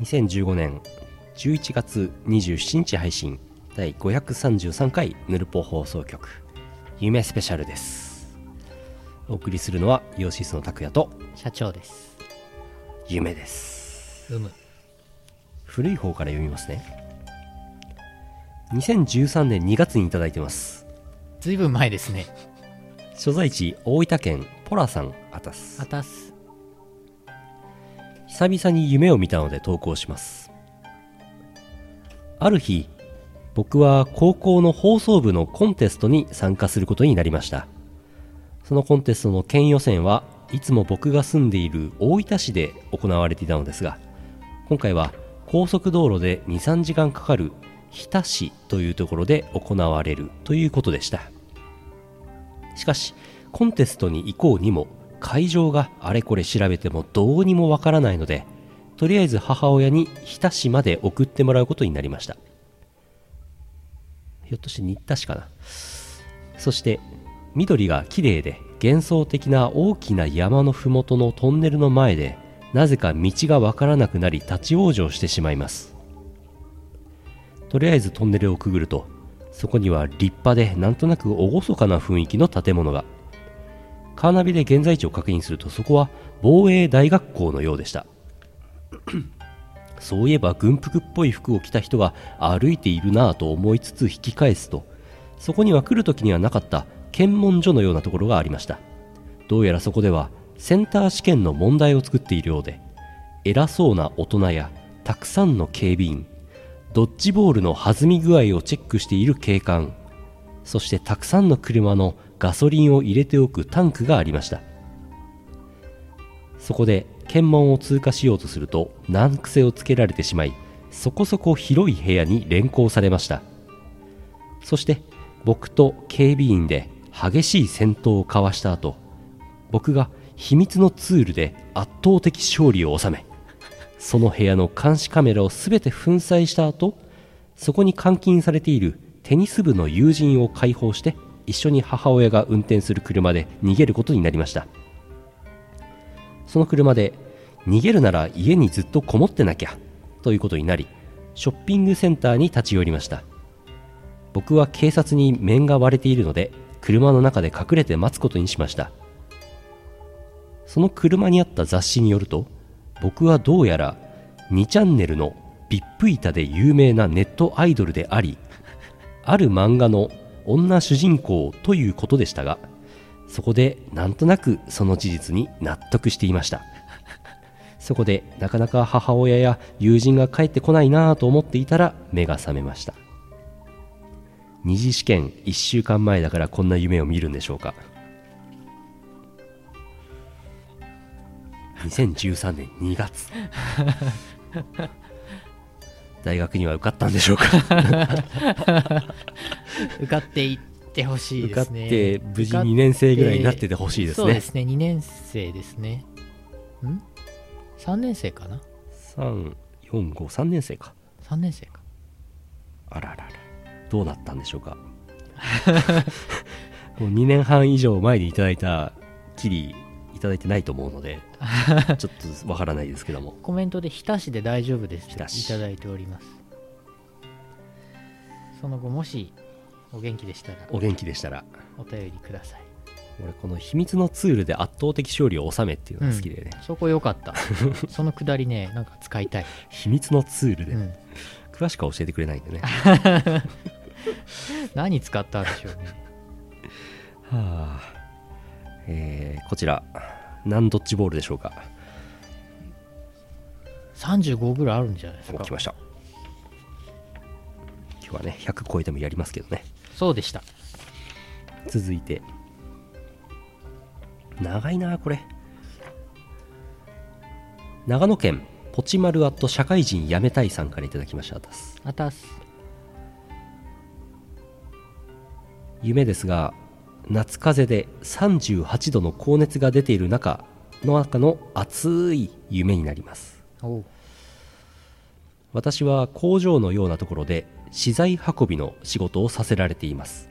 2015年11月27日配信第533回ヌルポ放送局。夢スペシャルです。お送りするのはイオシスの拓也と社長です。夢です。うむ。古い方から読みますね。2013年2月にいただいてます。ずいぶん前ですね。所在地大分県ポラさんあたすあたす久々に夢を見たので投稿します。ある日僕は高校の放送部のコンテストに参加することになりました。そのコンテストの県予選はいつも僕が住んでいる大分市で行われていたのですが今回は高速道路で23時間かかる日田市というところで行われるということでした。しかしコンテストに行こうにも会場があれこれ調べてもどうにもわからないのでとりあえず母親に日田市まで送ってもらうことになりました。ひょっとして新田市かな？そして緑が綺麗で幻想的な大きな山のふもとのトンネルの前でなぜか道がわからなくなり立ち往生してしまいます。とりあえずトンネルをくぐるとそこには立派でなんとなく厳かな雰囲気の建物が。カーナビで現在地を確認するとそこは防衛大学校のようでした。そういえば軍服っぽい服を着た人が歩いているなぁと思いつつ引き返すとそこには来る時にはなかった検問所のようなところがありました。どうやらそこではセンター試験の問題を作っているようで偉そうな大人やたくさんの警備員ドッジボールの弾み具合をチェックしている警官そしてたくさんの車のガソリンを入れておくタンクがありました。そこで検問を通過しようとすると難癖をつけられてしまいそこそこ広い部屋に連行されました。そして僕と警備員で激しい戦闘を交わした後僕が秘密のツールで圧倒的勝利を収めその部屋の監視カメラを全て粉砕した後そこに監禁されているテニス部の友人を解放して一緒に母親が運転する車で逃げることになりました。その車で逃げるなら家にずっとこもってなきゃということになりショッピングセンターに立ち寄りました。僕は警察に面が割れているので車の中で隠れて待つことにしました。その車にあった雑誌によると僕はどうやら2チャンネルのビップ板で有名なネットアイドルでありある漫画の女主人公ということでしたがそこでなんとなくその事実に納得していました。そこでなかなか母親や友人が帰ってこないなぁと思っていたら目が覚めました。二次試験1週間前だからこんな夢を見るんでしょうか。2013年2月。大学には受かったんでしょうか。受かっていってほしい受かっですねて無事2年生ぐらいになっててほしいですね。そうですね。2年生ですね。ん？3年生かな？3453年生か。3年生か。あららら。どうなったんでしょうか。もう2年半以上前にいただいたきりいただいてないと思うので ちょっとわからないですけども。コメントで「日田市で大丈夫です」といただいております。その後もしお元気でしたらお元気でしたら。お便りください。俺この秘密のツールで圧倒的勝利を収めっていうのが好きでね、そこ良かった。そのくだりねなんか使いたい、秘密のツールで、うん、詳しくは教えてくれないんでね。何使ったんでしょうね。はあえーこちら何ドッジボールでしょうか？35ぐらいあるんじゃないですか。お来ました。今日はね100超えてもやりますけどね。そうでした。続いて。長いなこれ。長野県ポチマルアット社会人辞めたいさんからいただきましたですあたす夢ですが夏風で38度の高熱が出ている中の中の熱い夢になります。私は工場のようなところで資材運びの仕事をさせられています。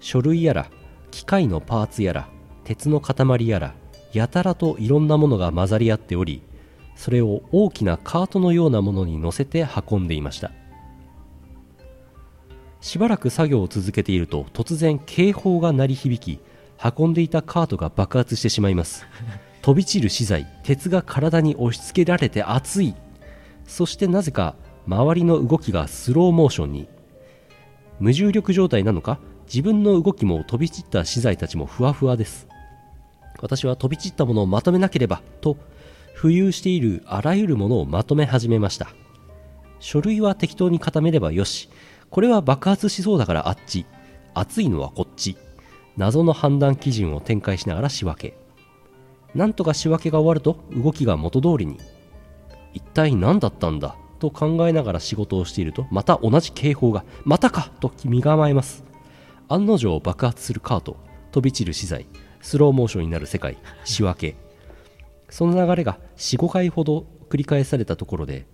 書類やら機械のパーツやら鉄の塊やらやたらといろんなものが混ざり合っておりそれを大きなカートのようなものに乗せて運んでいましたしばらく作業を続けていると突然警報が鳴り響き運んでいたカートが爆発してしまいます。飛び散る資材鉄が体に押し付けられて熱い。そしてなぜか周りの動きがスローモーションに。無重力状態なのか自分の動きも飛び散った資材たちもふわふわです。私は飛び散ったものをまとめなければと浮遊しているあらゆるものをまとめ始めました。書類は適当に固めればよしこれは爆発しそうだからあっち。熱いのはこっち。謎の判断基準を展開しながら仕分け。なんとか仕分けが終わると動きが元通りに。一体何だったんだ？と考えながら仕事をしているとまた同じ警報がまたか！と身構えます。案の定爆発するカート飛び散る資材スローモーションになる世界仕分け。その流れが45回ほど繰り返されたところで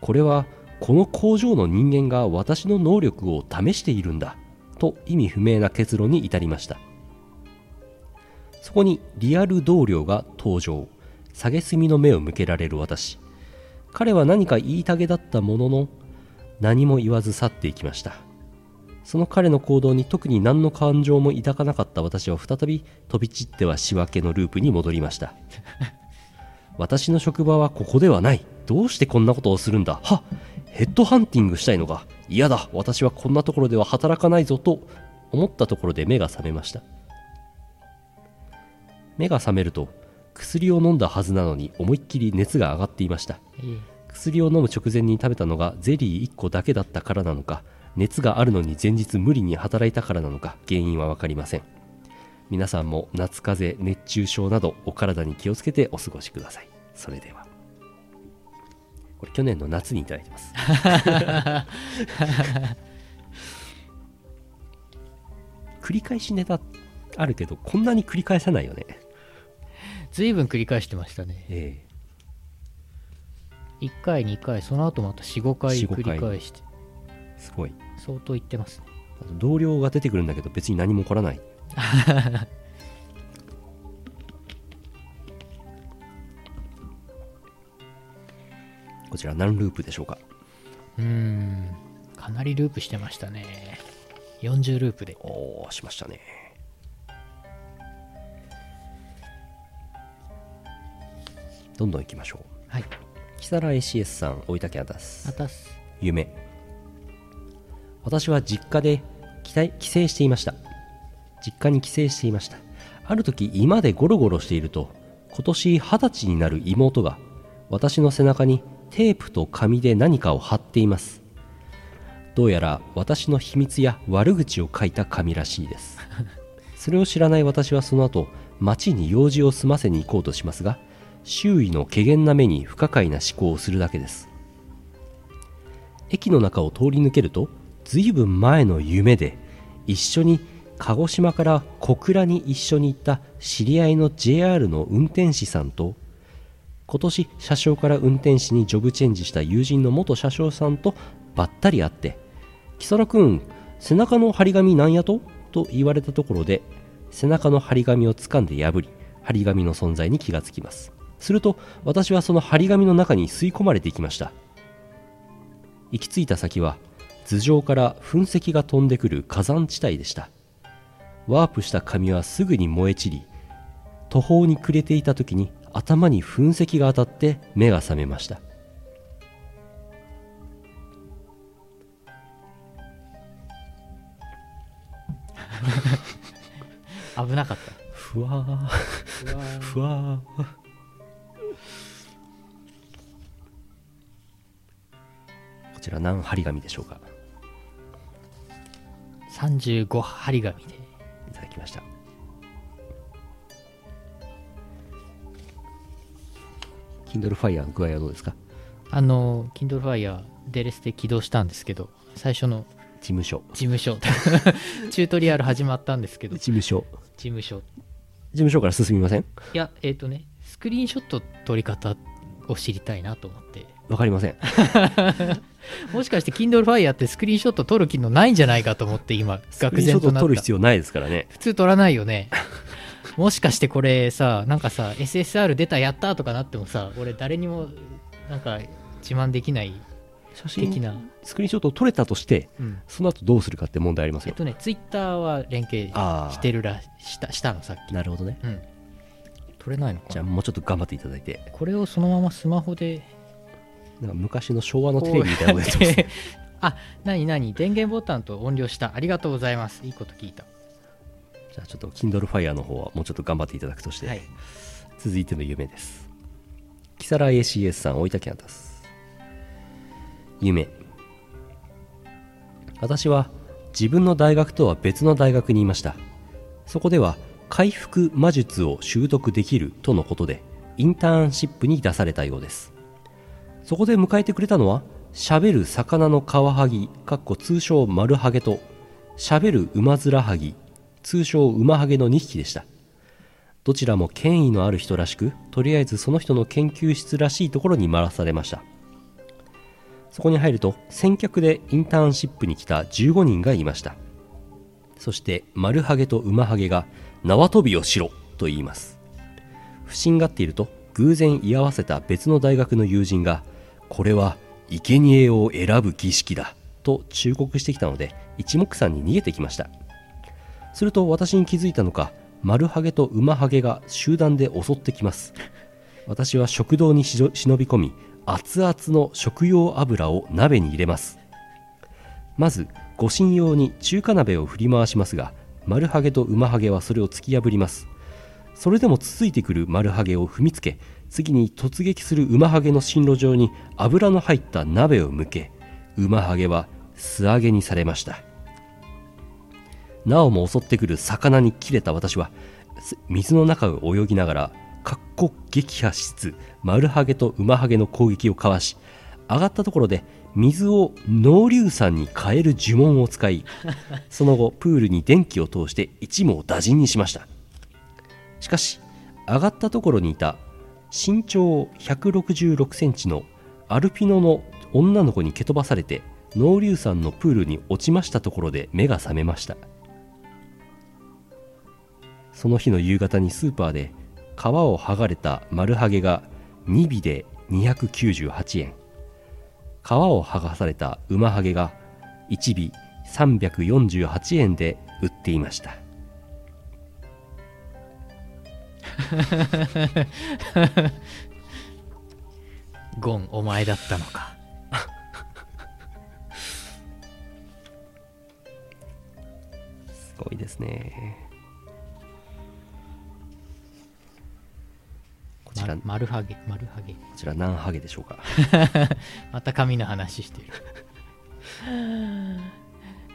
これはこの工場の人間が私の能力を試しているんだと意味不明な結論に至りました。そこにリアル同僚が登場。蔑みの目を向けられる私。彼は何か言いたげだったものの何も言わず去っていきました。その彼の行動に特に何の感情も抱かなかった私は再び飛び散っては仕分けのループに戻りました。私の職場はここではない。どうしてこんなことをするんだ？はヘッドハンティングしたいのか嫌だ。私はこんなところでは働かないぞと思ったところで目が覚めました。目が覚めると薬を飲んだはずなのに思いっきり熱が上がっていました。薬を飲む直前に食べたのがゼリー1個だけだったからなのか熱があるのに前日無理に働いたからなのか原因は分かりません。皆さんも夏風邪熱中症などお体に気をつけてお過ごしください。それではこれ去年の夏にいただいてます。繰り返しネタあるけどこんなに繰り返さないよね。随分繰り返してましたね。え1回2回その後また45回4 5繰回り返して。えすごい。相当言ってますね。あと同僚が出てくるんだけど別に何も起こらない こちら何ループでしょうか？うーんかなりループしてましたね。40ループで。おーしましたね。どんどん行きましょう。はい。木更 ACS さん大分県あたすあたす夢。私は実家で帰省していました。実家に帰省していました。ある時居間でゴロゴロしていると今年二十歳になる妹が私の背中にテープと紙で何かを貼っています。どうやら私の秘密や悪口を書いた紙らしいです。それを知らない私はその後町に用事を済ませに行こうとしますが周囲の怪げな目に不可解な思考をするだけです。駅の中を通り抜けるとずいぶん前の夢で一緒に鹿児島から小倉に一緒に行った知り合いの JR の運転士さんと今年車掌から運転士にジョブチェンジした友人の元車掌さんとばったり会って「木更くん背中の張り紙なんやと?」と言われたところで背中の張り紙を掴んで破り張り紙の存在に気がつきますすると私はその張り紙の中に吸い込まれていきました行き着いた先は頭上から噴石が飛んでくる火山地帯でしたワープした紙はすぐに燃え散り途方に暮れていた時に頭に噴石が当たって目が覚めました。危なかった。ふわー。ふわー。こちら何張り紙でしょうか？35針紙で。いただきました Kindle Fire の具合はどうですか？あの Kindle Fire デレスで起動したんですけど最初の事務所。事務所。チュートリアル始まったんですけど。事務所。事務所。事務所から進みません？いやえっ、とねスクリーンショット撮り方を知りたいなと思って。わかりません。もしかして Kindle Fire ってスクリーンショット撮る機能ないんじゃないかと思って今愕スクリーンショット然となった。撮る必要ないですからね。普通撮らないよねもしかしてこれさなんかさ SSR 出たやったとかなってもさ俺誰にもなんか自慢できない写真的な、スクリーンショットを撮れたとしてうん、その後どうするかって問題ありますよ。えっとねツイッターは連携あしてるらしたしたのさっき。なるほどね。うん。取れないのかな？じゃあもうちょっと頑張っていただいて。これをそのままスマホで。なんか昔の昭和のテレビみたいなことやってます。ね あなになに電源ボタンと音量したありがとうございます。いいこと聞いたじゃあちょっと Kindle Fire の方はもうちょっと頑張っていただくとして、はい。続いての夢です。木更 ACS さん大分県あたす夢。私は自分の大学とは別の大学にいました。そこでは回復魔術を習得できるとのことでインターンシップに出されたようです。そこで迎えてくれたのは喋る魚のカワハギかっこ通称マルハゲと喋るウマヅラハギ通称ウマハゲの2匹でした。どちらも権威のある人らしくとりあえずその人の研究室らしいところに回されました。そこに入ると先客でインターンシップに来た15人がいました。そして丸ハゲと馬ハゲが縄跳びをしろと言います。不審がっていると偶然居合わせた別の大学の友人がこれは生贄を選ぶ儀式だと忠告してきたので一目散に逃げてきました。すると私に気づいたのか丸ハゲと馬ハゲが集団で襲ってきます。私は食堂にし忍び込み熱々の食用油を鍋に入れます。まず護身用に中華鍋を振り回しますが丸ハゲと馬ハゲはそれを突き破ります。それでもつついてくる丸ハゲを踏みつけ次に突撃する馬ハゲの進路上に油の入った鍋を向け馬ハゲは素揚げにされました。なおも襲ってくる魚に切れた私はす水の中を泳ぎながらかっこ撃破しつつ丸ハゲと馬ハゲの攻撃をかわし上がったところで水を濃硫酸に変える呪文を使い その後プールに電気を通して一網打尽にしましたしかし上がったところにいた身長166センチのアルピノの女の子に蹴飛ばされて濃硫酸のプールに落ちましたところで目が覚めましたその日の夕方にスーパーで皮を剥がれた丸ハゲが2尾で298円。皮を剥がされた馬ハゲが1尾348円で売っていました。ゴンお前だったのか。すごいですねら、ま丸ハゲ丸ハゲ。こちら何ハゲでしょうか？また髪の話してる。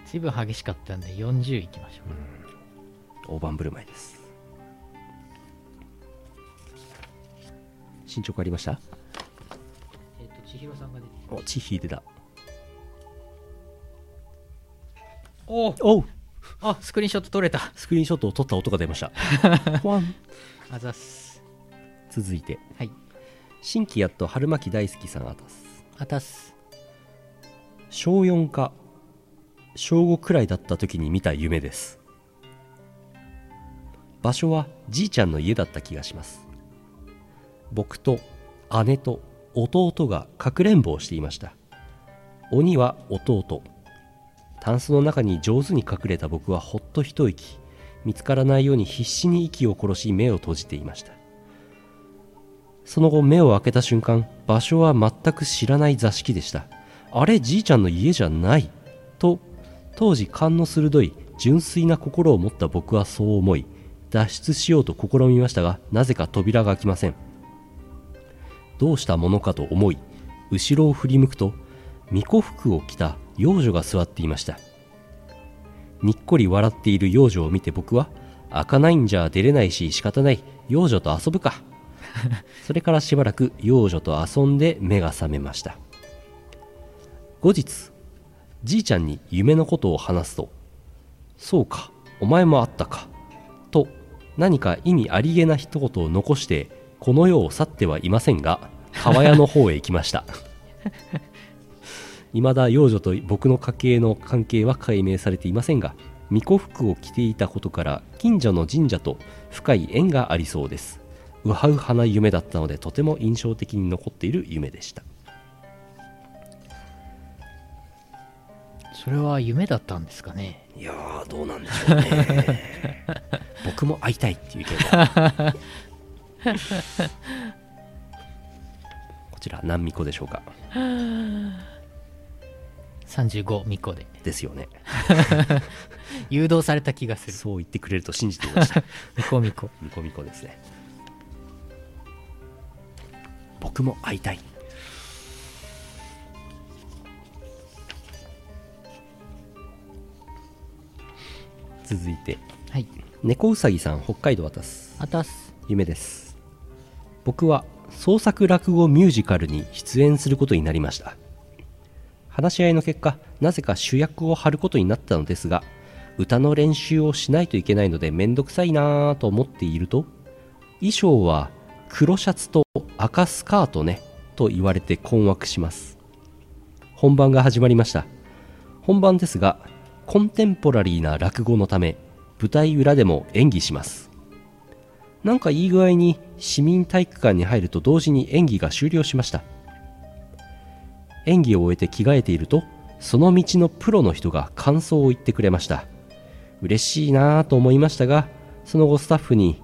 随分激しかったんで40いきましょう、大盤振る舞いです。進捗ありました？えっ、と千尋さんが出ておチヒ出た。おおう。あスクリーンショット撮れた。スクリーンショットを撮った音が出ました。ワンあざっす続いてはい。新規やっと春巻き大好きさんあたす。あたっす。小4か小5くらいだった時に見た夢です。場所はじいちゃんの家だった気がします。僕と姉と弟がかくれんぼをしていました。鬼は弟。タンスの中に上手に隠れた僕はほっと一息。見つからないように必死に息を殺し目を閉じていましたその後目を開けた瞬間場所は全く知らない座敷でした。あれじいちゃんの家じゃない。と当時勘の鋭い純粋な心を持った僕はそう思い脱出しようと試みましたがなぜか扉が開きません。どうしたものかと思い後ろを振り向くと巫女服を着た幼女が座っていました。にっこり笑っている幼女を見て僕は開かないんじゃ出れないし仕方ない。幼女と遊ぶか。それからしばらく幼女と遊んで目が覚めました。後日じいちゃんに夢のことを話すと「そうかお前もあったか」と何か意味ありげな一言を残してこの世を去ってはいませんが川屋の方へ行きました。未だ幼女と僕の家系の関係は解明されていませんが巫女服を着ていたことから近所の神社と深い縁がありそうです。ウハウハな夢だったのでとても印象的に残っている夢でした。それは夢だったんですかね？いやーどうなんでしょうね。僕も会いたいっていう意見が。こちら何巫女でしょうか？35ミコで。ですよね。誘導された気がする。そう言ってくれると信じていました。ミコミコ。ミコミコですね僕も会いたい。続いて。はい。猫うさぎさん北海道渡す。あたす。夢です。僕は創作落語ミュージカルに出演することになりました。話し合いの結果なぜか主役を張ることになったのですが歌の練習をしないといけないのでめんどくさいなぁと思っていると衣装は黒シャツと赤スカートねと言われて困惑します。本番が始まりました。本番ですがコンテンポラリーな落語のため舞台裏でも演技します。なんかいい具合に市民体育館に入ると同時に演技が終了しました。演技を終えて着替えているとその道のプロの人が感想を言ってくれました。嬉しいなぁと思いましたがその後スタッフに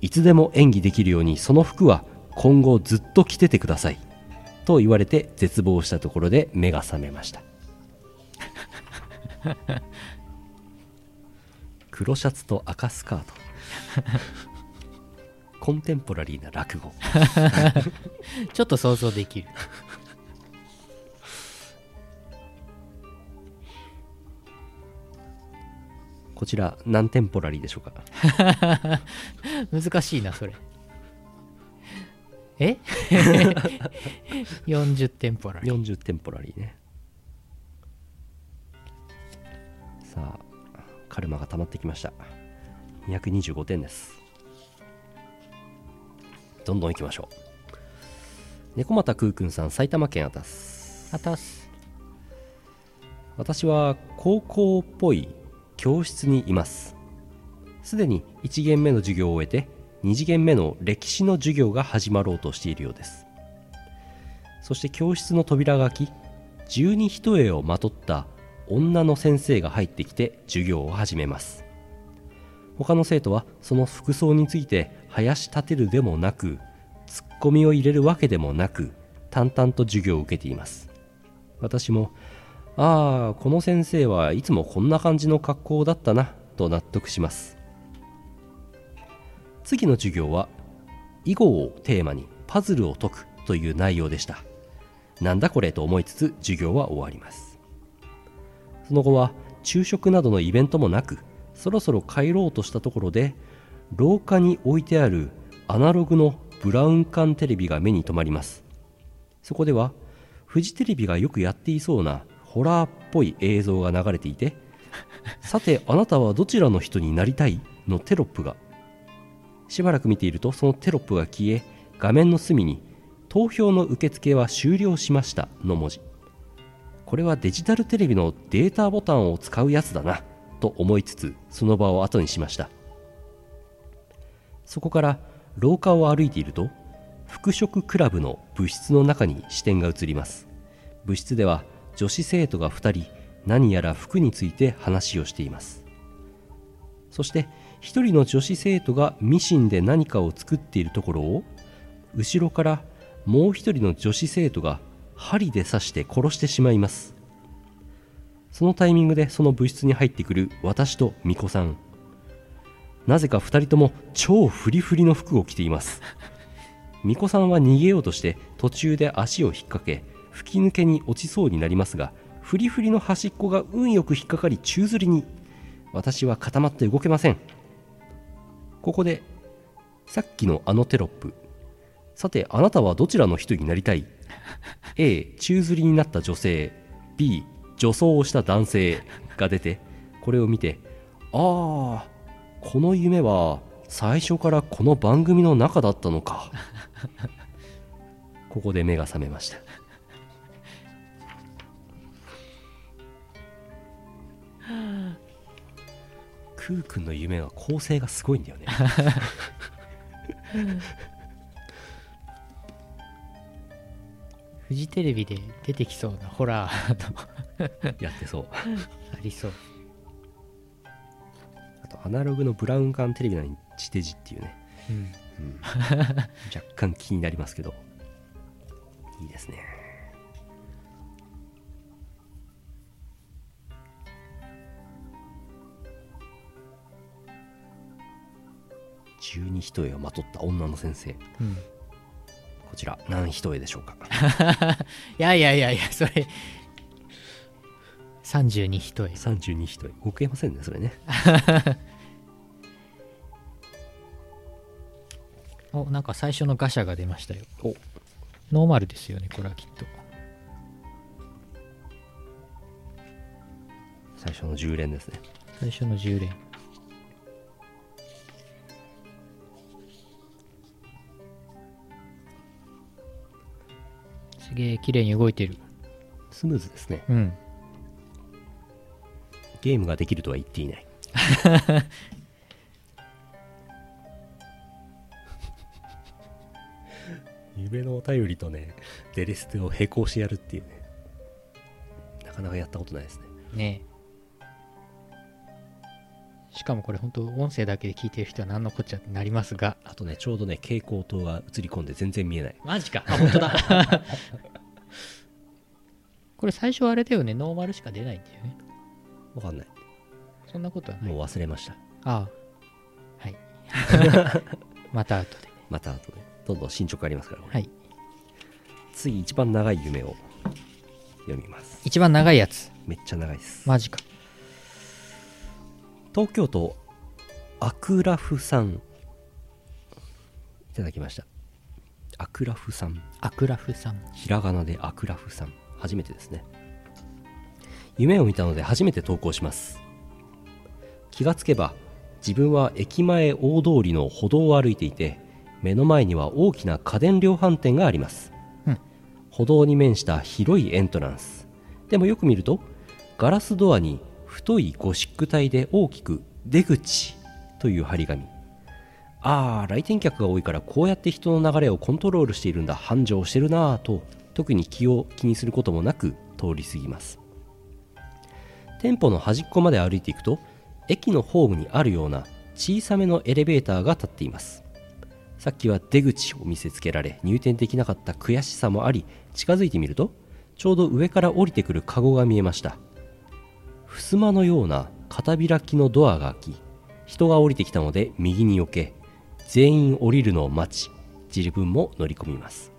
いつでも演技できるようにその服は今後ずっと着ててください。と言われて絶望したところで目が覚めました。黒シャツと赤スカート。コンテンポラリーな落語。ちょっと想像できる。こちら何テンポラリーでしょうか？難しいなそれえ？40店舗ら40テンポラリーね。さあカルマが溜まってきました。225点です。どんどんいきましょう。猫又空くんさん埼玉県あたす。あたす。私は高校っぽい教室にいます。すでに1限目の授業を終えて2次元目の歴史の授業が始まろうとしているようです。そして教室の扉が開き十二一重をまとった女の先生が入ってきて授業を始めます。他の生徒はその服装について林立てるでもなくツッコミを入れるわけでもなく淡々と授業を受けています。私もああこの先生はいつもこんな感じの格好だったなと納得します。次の授業は囲碁をテーマにパズルを解くという内容でした。なんだこれと思いつつ授業は終わります。その後は昼食などのイベントもなくそろそろ帰ろうとしたところで廊下に置いてあるアナログのブラウン管テレビが目に留まります。そこではフジテレビがよくやっていそうなホラーっぽい映像が流れていてさてあなたはどちらの人になりたいのテロップがしばらく見ているとそのテロップが消え画面の隅に投票の受付は終了しましたの文字。これはデジタルテレビのデータボタンを使うやつだなと思いつつその場を後にしました。そこから廊下を歩いていると服飾クラブの部室の中に視点が移ります。部室では女子生徒が2人何やら服について話をしています。そして一人の女子生徒がミシンで何かを作っているところを後ろからもう一人の女子生徒が針で刺して殺してしまいます。そのタイミングでその部室に入ってくる私と巫女さん。なぜか2人とも超フリフリの服を着ています。巫女さんは逃げようとして途中で足を引っ掛け吹き抜けに落ちそうになりますがフリフリの端っこが運よく引っかかり宙吊りに。私は固まって動けません。ここでさっきのあのテロップ。さてあなたはどちらの人になりたい？A 宙吊りになった女性。B 女装をした男性が出てこれを見てああこの夢は最初からこの番組の中だったのか。ここで目が覚めました。クー君の夢は構成がすごいんだよね。フジテレビで出てきそうなホラーの。やってそう。ありそう。あとアナログのブラウン管テレビなのに地デジっていうね、うん。うん、若干気になりますけど。いいですね十二一重をまとった女の先生。うん。こちら何一重でしょうか？いやいやいやいやそれ。32一重。32一重。動けませんねそれね。おなんか最初のガシャが出ましたよ。お。ノーマルですよねこれはきっと。最初の10連ですね。最初の10連すげえ綺麗に動いてる。スムーズですね。うん。ゲームができるとは言っていない。夢のお便りとねデレステを並行してやるっていうね。なかなかやったことないですね。ね。えしかもこれ本当音声だけで聞いてる人は何のこっちゃってなりますが。あとねちょうどね蛍光灯が映り込んで全然見えない。マジか。あ本当だ。これ最初あれだよね。ノーマルしか出ないんだよね。わかんない。そんなことはない。もう忘れました。ああ。はい。また後でまた後で。どんどん進捗ありますから、はい。次一番長い夢を読みます。一番長いやつ。めっちゃ長いです。マジか東京都アクラフさん。いただきました。アクラフさん。アクラフさん。ひらがなでアクラフさん。初めてですね。夢を見たので初めて投稿します。気がつけば自分は駅前大通りの歩道を歩いていて目の前には大きな家電量販店があります、うん。歩道に面した広いエントランス。でもよく見るとガラスドアに太いゴシック体で大きく「出口」という張り紙。ああ来店客が多いからこうやって人の流れをコントロールしているんだ。繁盛してるなぁと特に気を気にすることもなく通り過ぎます。店舗の端っこまで歩いていくと駅のホームにあるような小さめのエレベーターが立っています。さっきは出口を見せつけられ入店できなかった悔しさもあり近づいてみるとちょうど上から降りてくるカゴが見えました。襖のような片開きのドアが開き人が降りてきたので右に避け全員降りるのを待ち自分も乗り込みます。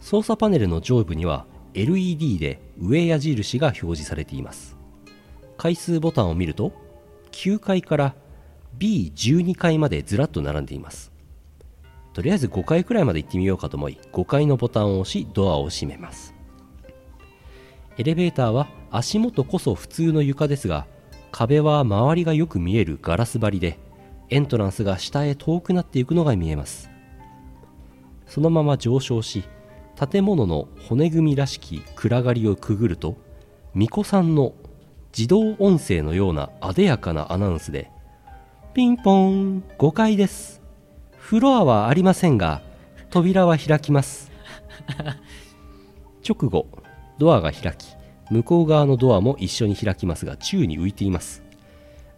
操作パネルの上部には LED で上矢印が表示されています。回数ボタンを見ると9階から B12 階までずらっと並んでいます。とりあえず5階くらいまで行ってみようかと思い5階のボタンを押しドアを閉めます。エレベーターは足元こそ普通の床ですが壁は周りがよく見えるガラス張りでエントランスが下へ遠くなっていくのが見えます。そのまま上昇し建物の骨組みらしき暗がりをくぐると巫女さんの自動音声のようなあでやかなアナウンスで「ピンポーン5階です。フロアはありませんが扉は開きます」直後ドアが開き向こう側のドアも一緒に開きますが宙に浮いています。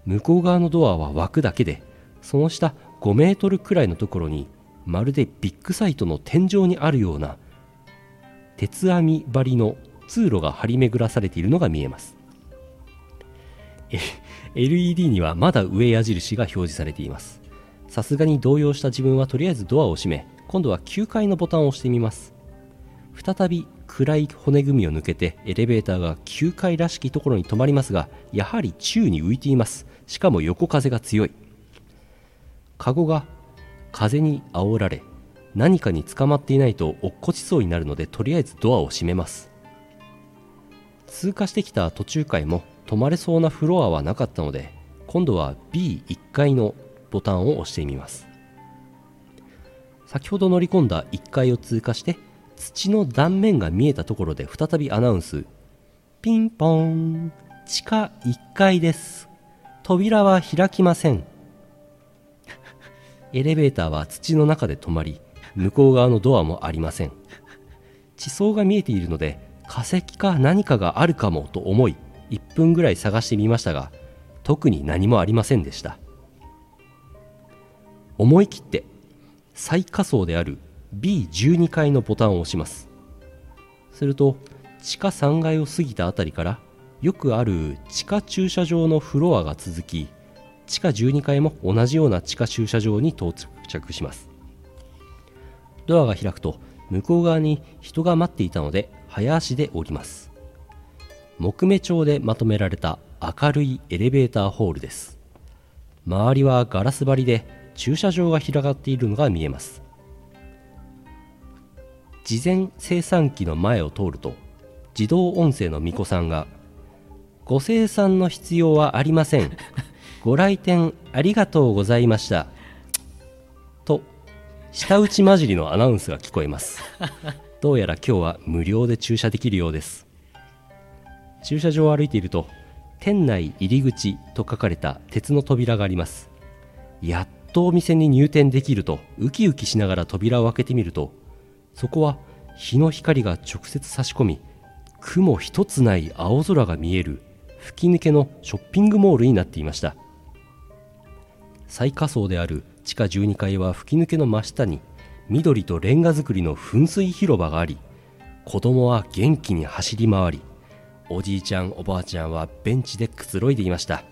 向こう側のドアは枠だけでその下5メートルくらいのところにまるでビッグサイトの天井にあるような鉄網張りの通路が張り巡らされているのが見えます。LED にはまだ上矢印が表示されています。さすがに動揺した自分はとりあえずドアを閉め今度は9階のボタンを押してみます。再び暗い骨組みを抜けてエレベーターが9階らしきところに止まりますがやはり宙に浮いています。しかも横風が強い。カゴが風に煽られ何かに捕まっていないと落っこちそうになるのでとりあえずドアを閉めます。通過してきた途中階も止まれそうなフロアはなかったので今度は B1 階のボタンを押してみます。先ほど乗り込んだ1階を通過して土の断面が見えたところで再びアナウンス。ピンポーン。地下1階です。扉は開きません。エレベーターは土の中で止まり向こう側のドアもありません。地層が見えているので化石か何かがあるかもと思い1分ぐらい探してみましたが特に何もありませんでした。思い切って最下層である B12 階のボタンを押します。すると地下3階を過ぎたあたりからよくある地下駐車場のフロアが続き地下12階も同じような地下駐車場に到着します。ドアが開くと向こう側に人が待っていたので早足で降ります。木目調でまとめられた明るいエレベーターホールです。周りはガラス張りで駐車場が広がっているのが見えます。事前生産機の前を通ると自動音声の巫女さんが「ご生産の必要はありません。ご来店ありがとうございました」と舌打ち混じりのアナウンスが聞こえます。どうやら今日は無料で駐車できるようです。駐車場を歩いていると店内入り口と書かれた鉄の扉があります。やっとお店に入店できるとウキウキしながら扉を開けてみるとそこは日の光が直接差し込み雲一つない青空が見える吹き抜けのショッピングモールになっていました。最下層である地下12階は吹き抜けの真下に緑とレンガ造りの噴水広場があり子供は元気に走り回りおじいちゃんおばあちゃんはベンチでくつろいでいました。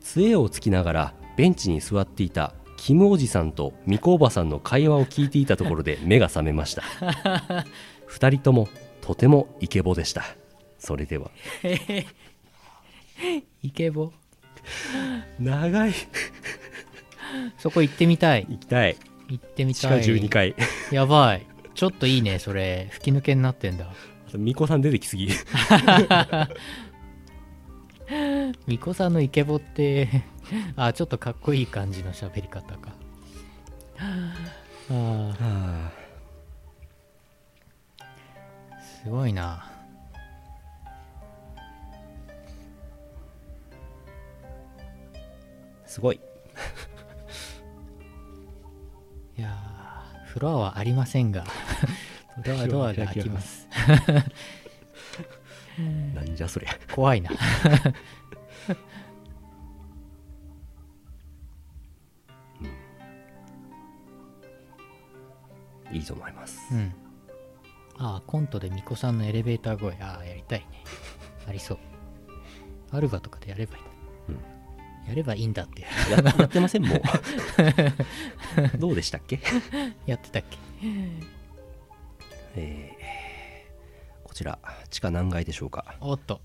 杖をつきながらベンチに座っていたキムおじさんとミコおばさんの会話を聞いていたところで目が覚めました。二人ともとてもイケボでした。それでは。イケボ。長い。そこ行ってみたい。行きたい。行ってみ地下たい12階。やばい。ちょっといいねそれ。吹き抜けになってんだ。ミコさん出てきすぎ。巫女さんのイケボって あちょっとかっこいい感じの喋り方か。あー。すごいな。すごい。いやーフロアはありませんが ドアドアが開きます。なんじゃそりゃ。怖いないいと思います。うん。ああコントで巫女さんのエレベーター声ああやりたいね。ありそう。アルバとかでやればいい、やればいいんだって。ややってません？もう。どうでしたっけ？やってたっけ？えーこちら地下何階でしょうか？おっと。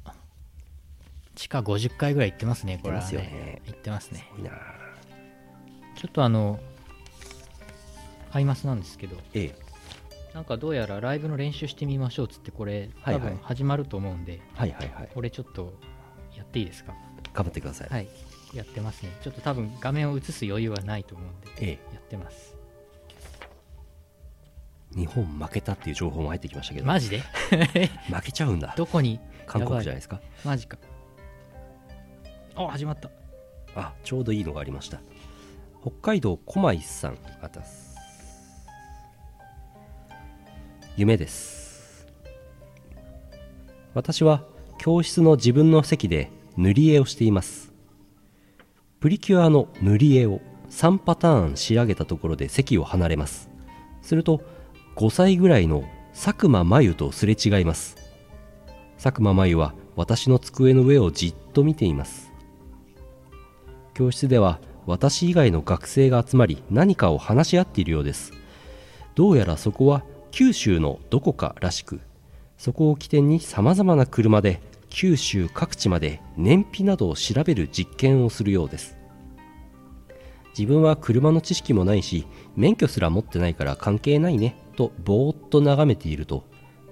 地下50回ぐらい行ってますねこれはね。行ってますね。すごいな。ちょっとあのアイマスなんですけどええ。なんかどうやらライブの練習してみましょうっつってこれ多分始まると思うんで、はいはいはい。これちょっとやっていいですか？頑張ってください、はい。やってますね。ちょっと多分画面を映す余裕はないと思うんでえやってます。え日本負けたっていう情報も入ってきましたけど、マジで？負けちゃうんだ。どこに？韓国じゃないですか？マジか。あ始まった。あちょうどいいのがありました。北海道狛井さんあたす夢です。私は教室の自分の席で塗り絵をしています。プリキュアの塗り絵を3パターン仕上げたところで席を離れます。すると5歳ぐらいの佐久間真由とすれ違います。佐久間真由は私の机の上をじっと見ています。教室では私以外の学生が集まり何かを話し合っているようです。どうやらそこは九州のどこからしくそこを起点にさまざまな車で九州各地まで燃費などを調べる実験をするようです。自分は車の知識もないし免許すら持ってないから関係ないねとぼーっと眺めていると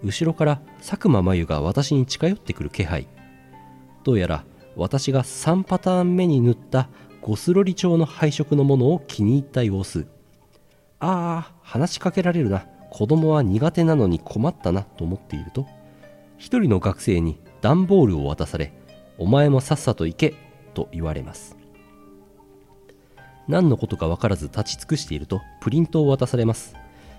後ろから佐久間真由が私に近寄ってくる気配。どうやら私が3パターン目に塗ったゴスロリ調の配色のものを気に入った様子。ああ話しかけられるな。子供は苦手なのに困ったなと思っていると一人の学生に段ボールを渡されお前もさっさと行けと言われます。何のことか分からず立ち尽くしているとプリントを渡されます。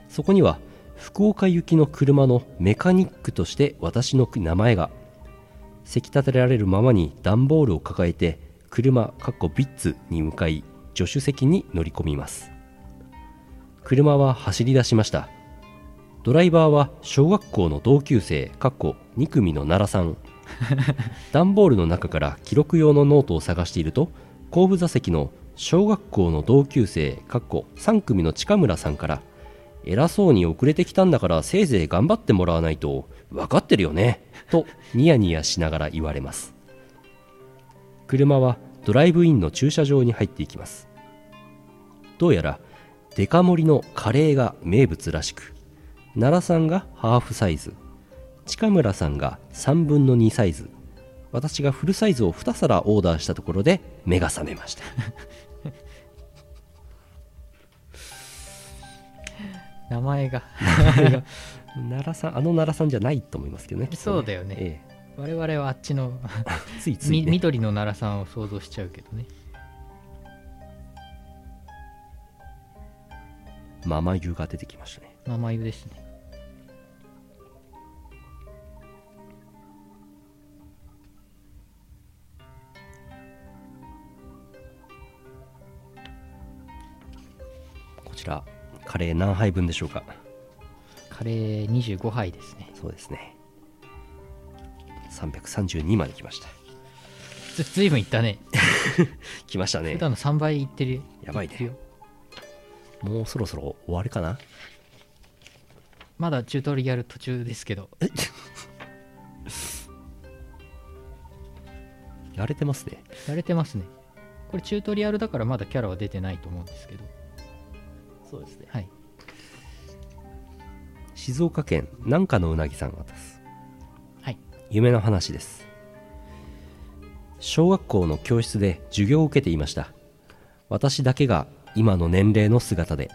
そこには福岡行きの車のメカニックとして私の名前がせき立てられるままに段ボールを抱えて車かっこヴィッツに向かい助手席に乗り込みます。車は走り出しました。ドライバーは小学校の同級生かっこ2組の奈良さん。段ボールの中から記録用のノートを探していると後部座席の小学校の同級生かっこ3組の近村さんから偉そうに遅れてきたんだからせいぜい頑張ってもらわないと分かってるよねとニヤニヤしながら言われます。車はドライブインの駐車場に入っていきます。どうやらデカ盛りのカレーが名物らしく奈良さんがハーフサイズ。近村さんが3分の2サイズ。私がフルサイズを2皿オーダーしたところで目が覚めました。名前が。奈良さんあの奈良さんじゃないと思いますけどね。そうだよね。え我々はあっちのえついつい、みね、緑の奈良さんを想像しちゃうけどねママ湯が出てきましたね。ママ湯ですね。こちらカレー何杯分でしょうか？カレー25杯ですね。そうですね。332まで来ました。ずずいぶんいったね。来ましたね。普段の3倍いってるやばいねもうそろそろ終わるかな？まだチュートリアル途中ですけど。やれてますね。やれてますね。これチュートリアルだからまだキャラは出てないと思うんですけど。そうですね。はい。静岡県南下のうなぎさんがです。はい。夢の話です。小学校の教室で授業を受けていました。私だけが今の年齢の姿で。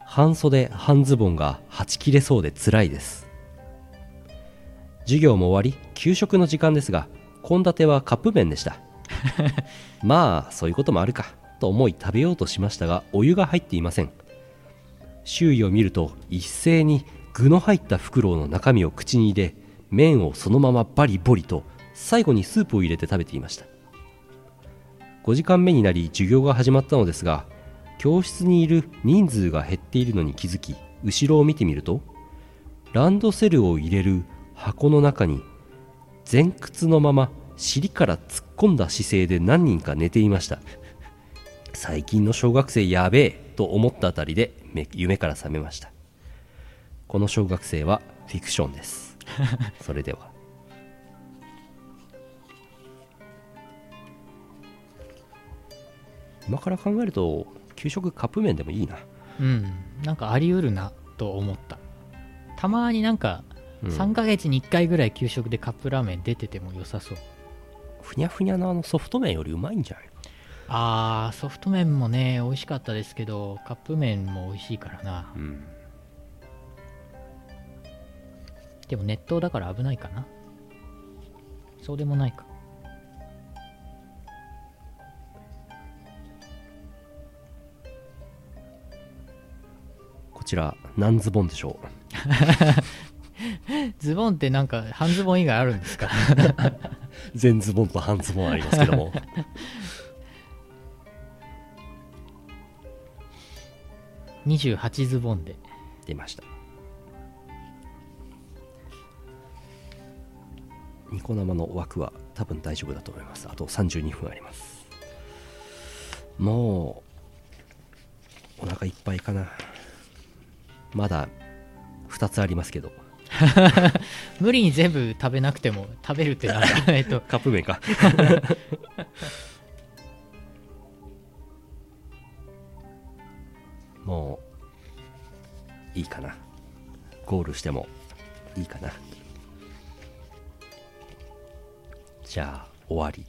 半袖半ズボンがはち切れそうで辛いです。授業も終わり給食の時間ですが献立はカップ麺でした。まあそういうこともあるかと思い食べようとしましたがお湯が入っていません。周囲を見ると一斉に具の入った袋の中身を口に入れ麺をそのままバリボリと最後にスープを入れて食べていました5時間目になり授業が始まったのですが教室にいる人数が減っているのに気づき後ろを見てみるとランドセルを入れる箱の中に前屈のまま尻から突っ込んだ姿勢で何人か寝ていました。最近の小学生やべえと思ったあたりで夢から覚めました。この小学生はフィクションです。それでは。今から考えると給食カップ麺でもいいな。うん。なんかあり得るなと思った。たまになんかうん。3ヶ月に1回ぐらい給食でカップラーメン出てても良さそう。ふにゃふにゃのあのソフト麺よりうまいんじゃない？あーソフト麺もね美味しかったですけどカップ麺も美味しいからな。うん。でも熱湯だから危ないかな。そうでもないかちら何ズボンでしょう。ズボンってなんか半ズボン以外あるんですか？全ズボンと半ズボンありますけども。28ズボンで。出ました。ニコ生の枠は多分大丈夫だと思います。あと32分あります。もうお腹いっぱいかなまだ2つありますけど。無理に全部食べなくても食べるってなんだえっと。カップ麺か。もういいかな。ゴールしてもいいかな。じゃあ終わり。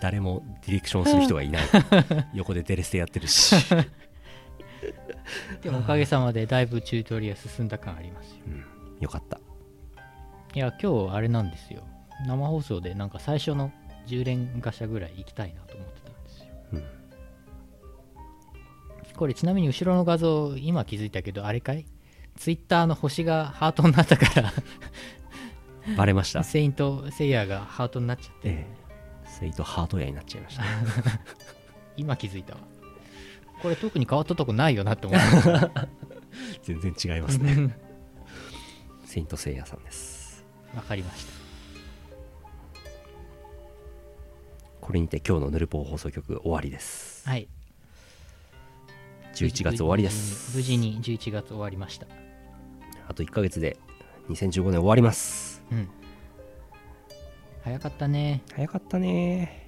誰もディレクションする人がいない。横でデレステやってるし、でもおかげさまでだいぶチュートリアル進んだ感ありますよ。うん、よかった。いや今日あれなんですよ。生放送でなんか最初の10連ガシャぐらい行きたいなと思ってたんですよ。うん。これちなみに後ろの画像今気づいたけどあれかい？ツイッターの星がハートになったから バレました。セイント・セイヤがハートになっちゃって、ええ。セイトハート屋になっちゃいました。今気づいたわこれ特に変わったとこないよなって思った 全然違いますね。セイントセイヤさんです。わかりました。これにて今日のヌルポ放送局終わりです。はい。11月終わりです。無事に無事に11月終わりました。あと1ヶ月で2015年終わります。うん。早かったね。早かったね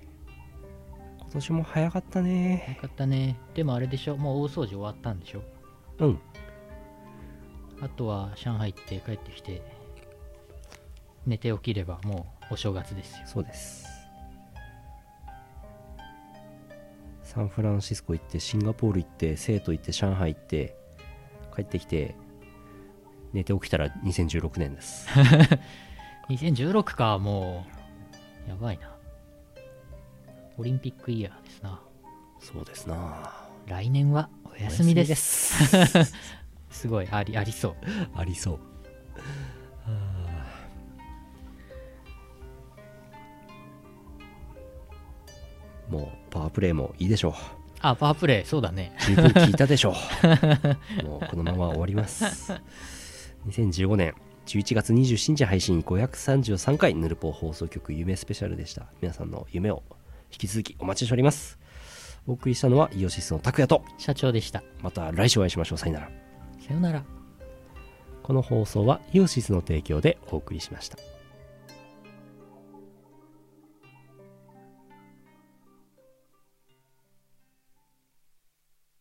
今年も早かったね。早かったね。でもあれでしょ。もう大掃除終わったんでしょ。うん。あとは上海行って帰ってきて寝て起きればもうお正月ですよ。そうです。サンフランシスコ行ってシンガポール行って生徒行って上海行って帰ってきて寝て起きたら2016年です。2016か。もうやばいなオリンピックイヤーですな。そうですな。来年はお休みです。す。ごいありありそう。ありそう。もうパワープレイもいいでしょう。あパワープレイそうだね。十分聞いたでしょう。もうこのまま終わります。2015年11月27日配信533回ヌルポ放送局夢スペシャルでした。皆さんの夢を引き続きお待ちしております。お送りしたのはイオシスの拓也と社長でした。また来週お会いしましょう。さよなら。さよなら。この放送はイオシスの提供でお送りしました